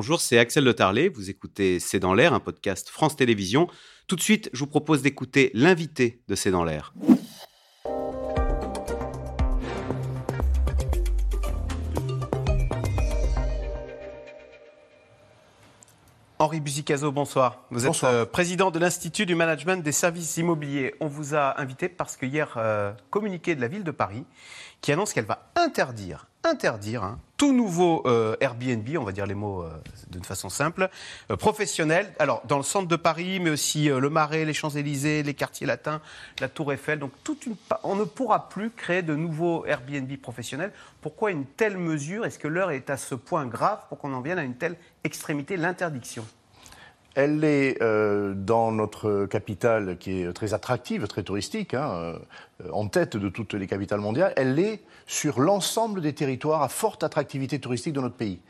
bonjour, c'est Axel Le Tarlet. Vous écoutez C'est dans l'air, un podcast France Télévisions. Tout de suite, je vous propose d'écouter l'invité de C'est dans l'air. Henri Buzicazo, bonsoir. Vous êtes euh, président de l'Institut du management des services immobiliers. On vous a invité parce que hier, euh, communiqué de la ville de Paris qui annonce qu'elle va interdire, interdire tout nouveau euh, Airbnb, on va dire les mots d'une façon simple, professionnel. Alors dans le centre de Paris, mais aussi le Marais, les Champs-Élysées, les quartiers latins, la Tour Eiffel. Donc toute une, on ne pourra plus créer de nouveaux Airbnb professionnels. Pourquoi une telle mesure? Est-ce que l'heure est à ce point grave pour qu'on en vienne à une telle extrémité, l'interdiction? Elle est euh, dans notre capitale qui est très attractive, très touristique, hein, euh, en tête de toutes les capitales mondiales. Elle est sur l'ensemble des territoires à forte attractivité touristique de notre pays.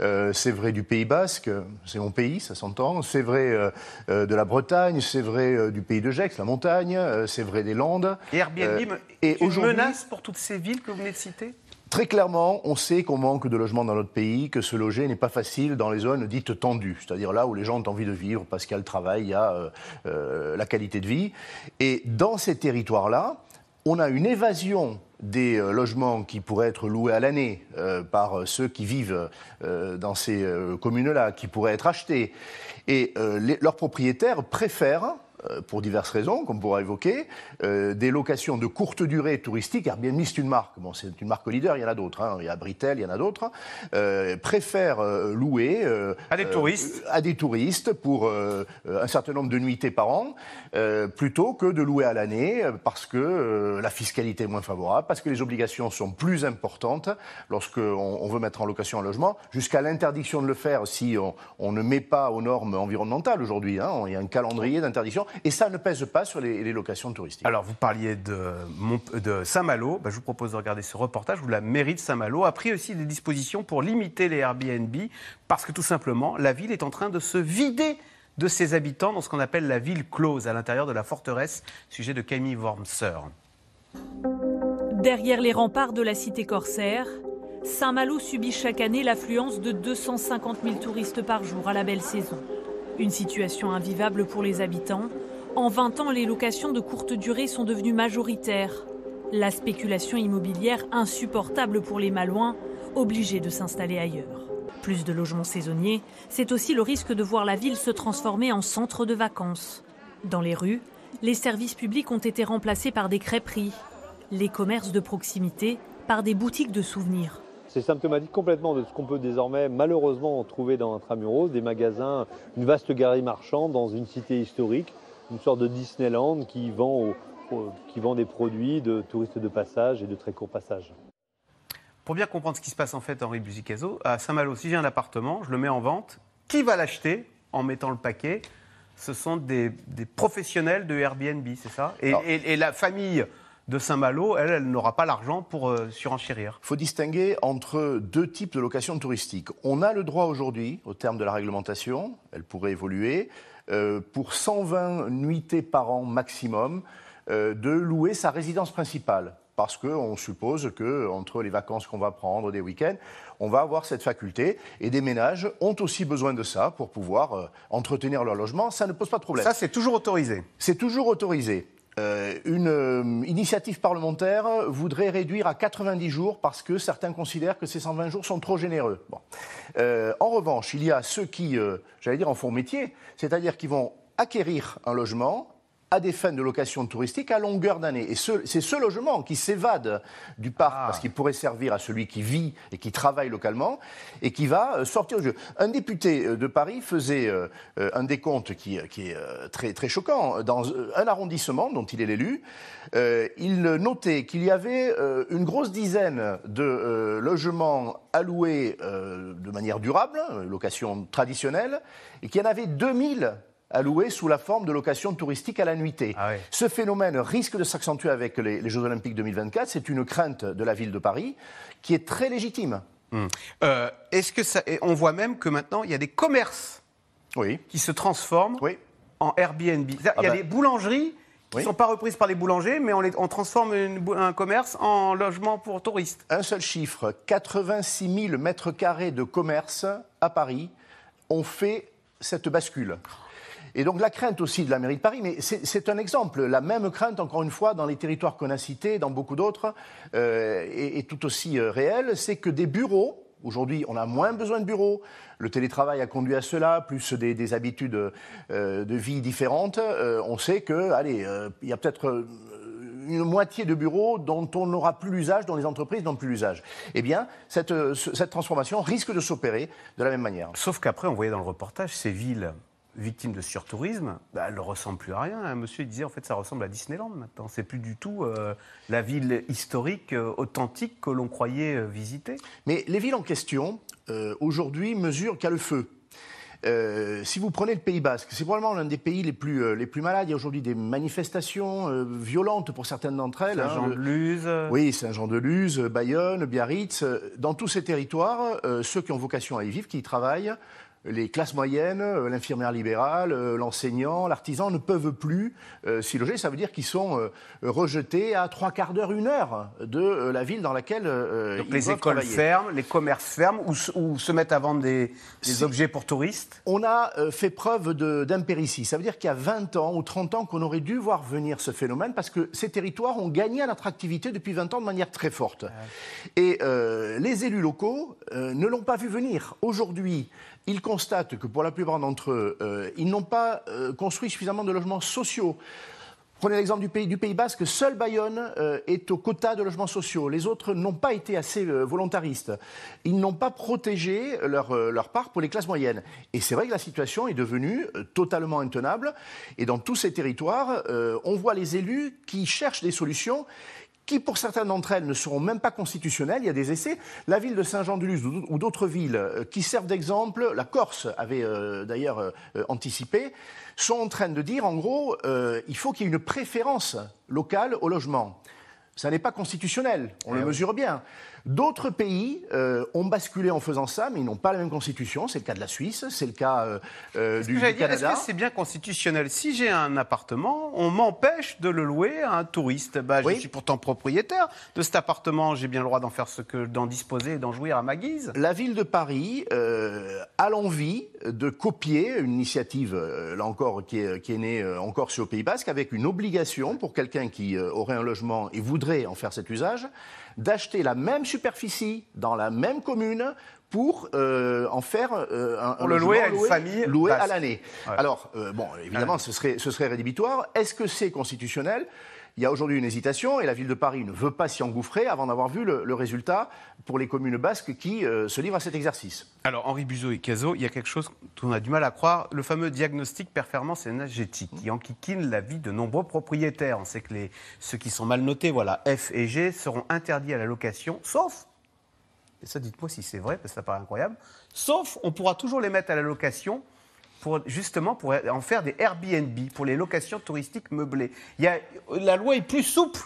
Euh, c'est vrai du Pays Basque, c'est mon pays, ça s'entend. C'est vrai de la Bretagne, c'est vrai du pays de Gex, la montagne, c'est vrai des Landes. Et Airbnb est une menace pour toutes ces villes que vous venez de citer? Très clairement, on sait qu'on manque de logements dans notre pays, que se loger n'est pas facile dans les zones dites tendues, c'est-à-dire là où les gens ont envie de vivre parce qu'il y a le travail, il y a euh, euh, la qualité de vie. Et dans ces territoires-là, on a une évasion des euh, logements qui pourraient être loués à l'année par ceux qui vivent dans ces communes-là, qui pourraient être achetés. Et leurs propriétaires préfèrent pour diverses raisons, comme on pourra évoquer, euh, des locations de courte durée touristique. Airbnb, c'est une marque. Bon, c'est une marque leader, il y en a d'autres. Hein. Il y a Britel, il y en a d'autres. Euh, préfèrent euh, louer à des touristes, à des touristes pour un certain nombre de nuitées par an, plutôt que de louer à l'année, parce que la fiscalité est moins favorable, parce que les obligations sont plus importantes lorsqu'on on veut mettre en location un logement, jusqu'à l'interdiction de le faire si on, on, ne met pas aux normes environnementales aujourd'hui. Hein. Il y a un calendrier d'interdiction et ça ne pèse pas sur les, locations touristiques. Alors, vous parliez de, de Saint-Malo. Ben, je vous propose de regarder ce reportage où la mairie de Saint-Malo a pris aussi des dispositions pour limiter les Airbnb parce que tout simplement, la ville est en train de se vider de ses habitants dans ce qu'on appelle la ville close à l'intérieur de la forteresse, sujet de Camille Wormser. Derrière les remparts de la cité corsaire, Saint-Malo subit chaque année l'affluence de 250 000 touristes par jour à la belle saison. Une situation invivable pour les habitants. En 20 ans, les locations de courte durée sont devenues majoritaires. La spéculation immobilière insupportable pour les Malouins, obligés de s'installer ailleurs. Plus de logements saisonniers, c'est aussi le risque de voir la ville se transformer en centre de vacances. Dans les rues, les services publics ont été remplacés par des crêperies, les commerces de proximité par des boutiques de souvenirs. C'est symptomatique complètement de ce qu'on peut désormais malheureusement trouver dans Intramuros, des magasins, une vaste galerie marchande dans une cité historique, une sorte de Disneyland qui vend, qui vend des produits de touristes de passage et de très court passage. Pour bien comprendre ce qui se passe en fait, Henri Buzicazo, à Saint-Malo, si j'ai un appartement, je le mets en vente, qui va l'acheter en mettant le paquet? Ce sont des, professionnels de Airbnb, c'est ça? Et la famille de Saint-Malo, elle, elle n'aura pas l'argent pour euh, surenchérir. Il faut distinguer entre deux types de location touristique. On a le droit aujourd'hui, au terme de la réglementation, elle pourrait évoluer, euh, pour 120 nuitées par an maximum, euh, de louer sa résidence principale. Parce qu'on suppose que entre les vacances qu'on va prendre, des week-ends, on va avoir cette faculté. Et des ménages ont aussi besoin de ça pour pouvoir entretenir leur logement. Ça ne pose pas de problème. Ça, c'est toujours autorisé. C'est toujours autorisé. Euh, une euh, initiative parlementaire voudrait réduire à 90 jours parce que certains considèrent que ces 120 jours sont trop généreux. Euh, en revanche, il y a ceux qui, j'allais dire, en font métier, c'est-à-dire qui vont acquérir un logement à des fins de location touristique à longueur d'année. Et c'est ce logement qui s'évade du parc ah. parce qu'il pourrait servir à celui qui vit et qui travaille localement et qui va euh, sortir du jeu. Un député euh, de Paris faisait euh, un décompte qui, qui est très, très choquant. Dans un arrondissement dont il est l'élu, il notait qu'il y avait une grosse dizaine de logements alloués de manière durable, location traditionnelle, et qu'il y en avait 2000 alloués sous la forme de location touristique à la nuitée. Ah Ce phénomène risque de s'accentuer avec les, Jeux Olympiques 2024. C'est une crainte de la ville de Paris qui est très légitime. Hmm. Euh, est-ce que ça, on voit même que maintenant il y a des commerces oui. qui se transforment en Airbnb. il y a ah bah. des boulangeries qui ne sont pas reprises par les boulangers, mais on, les, on transforme un commerce en logement pour touristes. Un seul chiffre 86 000 mètres carrés de commerce à Paris ont fait cette bascule. Et donc la crainte aussi de la mairie de Paris, mais c'est un exemple. La même crainte, encore une fois, dans les territoires qu'on a cités, dans beaucoup d'autres, euh, est, tout aussi euh, réelle, c'est que des bureaux, aujourd'hui on a moins besoin de bureaux, le télétravail a conduit à cela, plus des, habitudes euh, de vie différentes, on sait que, il y a peut-être une moitié de bureaux dont on n'aura plus l'usage, dont les entreprises n'ont plus l'usage. Eh bien, cette transformation risque de s'opérer de la même manière. Sauf qu'après, on voyait dans le reportage ces villes victime de surtourisme, bah, elle ne ressemble plus à rien. Un monsieur disait en fait ça ressemble à Disneyland maintenant. C'est plus du tout euh, la ville historique euh, authentique que l'on croyait euh, visiter. Mais les villes en question aujourd'hui mesurent qu'à le feu. si vous prenez le Pays Basque, c'est probablement l'un des pays les plus, les plus malades. Il y a aujourd'hui des manifestations violentes pour certaines d'entre elles. Hein, Saint-Jean-de-Luz. oui, Saint-Jean-de-Luz, Bayonne, Biarritz. Dans tous ces territoires, ceux qui ont vocation à y vivre, qui y travaillent, les classes moyennes, euh, l'infirmière libérale, euh, l'enseignant, l'artisan ne peuvent plus euh, s'y loger. Ça veut dire qu'ils sont rejetés à trois quarts d'heure, une heure de la ville dans laquelle Donc les écoles ferment, les commerces ferment ou, se mettent à vendre des, objets pour touristes? On a fait preuve d'impéritie. Ça veut dire qu'il y a 20 ans ou 30 ans qu'on aurait dû voir venir ce phénomène parce que ces territoires ont gagné en attractivité depuis 20 ans de manière très forte. Et les élus locaux ne l'ont pas vu venir. Aujourd'hui, ils constatent que pour la plupart d'entre eux, euh, ils n'ont pas euh, construit suffisamment de logements sociaux. Prenez l'exemple du pays, du Pays Basque, seul Bayonne euh, est au quota de logements sociaux. Les autres n'ont pas été assez volontaristes. Ils n'ont pas protégé leur, leur, part pour les classes moyennes. Et c'est vrai que la situation est devenue totalement intenable. Et dans tous ces territoires, on voit les élus qui cherchent des solutions qui pour certaines d'entre elles ne seront même pas constitutionnelles. Il y a des essais. La ville de Saint-Jean-de-Luz ou d'autres villes euh, qui servent d'exemple, la Corse avait euh, d'ailleurs euh, anticipé, sont en train de dire en gros, il faut qu'il y ait une préférence locale au logement. Ça n'est pas constitutionnel, on le eh mesure bien. D'autres pays euh, ont basculé en faisant ça, mais ils n'ont pas la même constitution. C'est le cas de la Suisse, c'est le cas euh, euh du, du Canada. Est-ce que c'est bien constitutionnel? Si j'ai un appartement, on m'empêche de le louer à un touriste. Bah, Je suis pourtant propriétaire de cet appartement. J'ai bien le droit d'en faire ce que, d'en disposer et d'en jouir à ma guise. La ville de Paris a l'envie de copier une initiative, euh, là encore, qui est, qui est née en Corse et au Pays Basque, avec une obligation pour quelqu'un qui aurait un logement et voudrait en faire cet usage d'acheter la même superficie dans la même commune pour euh, en faire euh, un, le louer à une famille loué à l'année. Alors euh, bon, évidemment, ce serait ce serait rédhibitoire. Est-ce que c'est constitutionnel? Il y a aujourd'hui une hésitation et la ville de Paris ne veut pas s'y engouffrer avant d'avoir vu le, résultat pour les communes basques qui euh, se livrent à cet exercice. Alors, Henri Buzot et Cazot, il y a quelque chose qu'on a du mal à croire, le fameux diagnostic performance énergétique qui enquiquine la vie de nombreux propriétaires. On sait que les, ceux qui sont mal notés, voilà, F et G, seront interdits à la location, sauf, et ça dites-moi si c'est vrai, parce que ça paraît incroyable, sauf on pourra toujours les mettre à la location pour, justement pour en faire des Airbnb, pour les locations touristiques meublées. Il y a, la loi est plus souple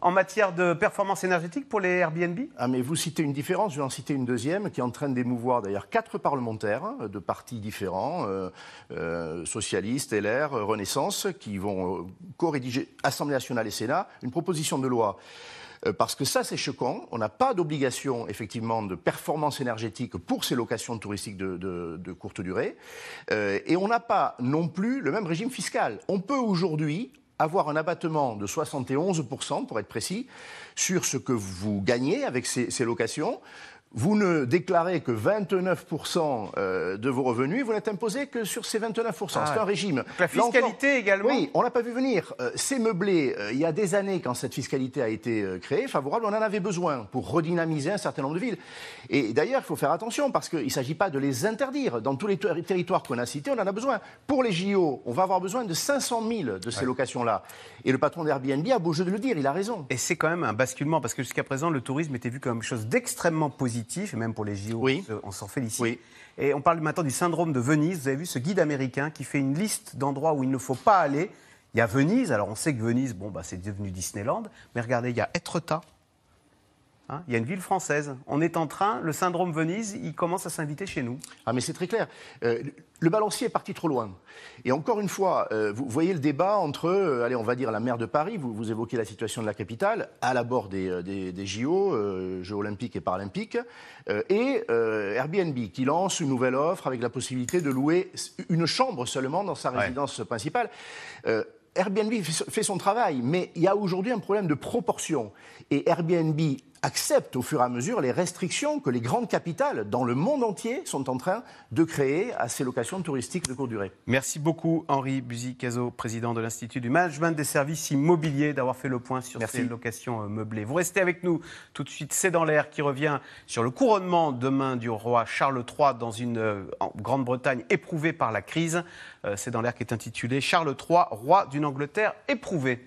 en matière de performance énergétique pour les Airbnb? Ah mais vous citez une différence, je vais en citer une deuxième qui est en train d'émouvoir d'ailleurs quatre parlementaires hein, de partis différents, euh, euh, socialistes, LR, Renaissance, qui vont euh, co-rédiger Assemblée nationale et Sénat une proposition de loi parce que ça, c'est choquant. On n'a pas d'obligation, effectivement, de performance énergétique pour ces locations touristiques de, courte durée. Euh, et on n'a pas non plus le même régime fiscal. On peut aujourd'hui avoir un abattement de 71%, pour être précis, sur ce que vous gagnez avec ces locations vous ne déclarez que 29% euh, de vos revenus, vous n'êtes imposé que sur ces 29%. Ah c'est un régime. la fiscalité également Oui, on l'a pas vu venir. Euh, c'est meublé, euh, il y a des années, quand cette fiscalité a été créée, favorable, on en avait besoin pour redynamiser un certain nombre de villes. Et d'ailleurs, il faut faire attention, parce qu'il ne s'agit pas de les interdire. Dans tous les territoires qu'on a cités, on en a besoin. Pour les JO, on va avoir besoin de 500 000 de ces locations-là. Et le patron d'Airbnb a beau jeu de le dire, il a raison. Et c'est quand même un basculement, parce que jusqu'à présent, le tourisme était vu comme quelque chose d'extrêmement positif et même pour les JO, on s'en félicite. Et on parle maintenant du syndrome de Venise. Vous avez vu ce guide américain qui fait une liste d'endroits où il ne faut pas aller. Il y a Venise, alors on sait que Venise, bon, bah, c'est devenu Disneyland, mais regardez, il y a Etretat, Hein. il y a une ville française. On est en train, le syndrome Venise, il commence à s'inviter chez nous. Ah, mais c'est très clair. Euh, le balancier est parti trop loin. Et encore une fois, euh, vous voyez le débat entre, euh, allez, on va dire la maire de Paris, vous, vous évoquez la situation de la capitale, à l'abord des, des, JO, Jeux olympiques et paralympiques, et Airbnb, qui lance une nouvelle offre avec la possibilité de louer une chambre seulement dans sa résidence principale. Airbnb fait son travail, mais il y a aujourd'hui un problème de proportion. Et Airbnb accepte au fur et à mesure les restrictions que les grandes capitales dans le monde entier sont en train de créer à ces locations touristiques de courte durée. Merci beaucoup Henri Buzicazo, président de l'Institut du Management des services immobiliers, d'avoir fait le point sur ces locations euh, meublées. Vous restez avec nous tout de suite, c'est dans l'air qui revient sur le couronnement demain du roi Charles III dans une euh, Grande-Bretagne éprouvée par la crise. Euh, c'est dans l'air qui est intitulé Charles III, roi d'une Angleterre éprouvée.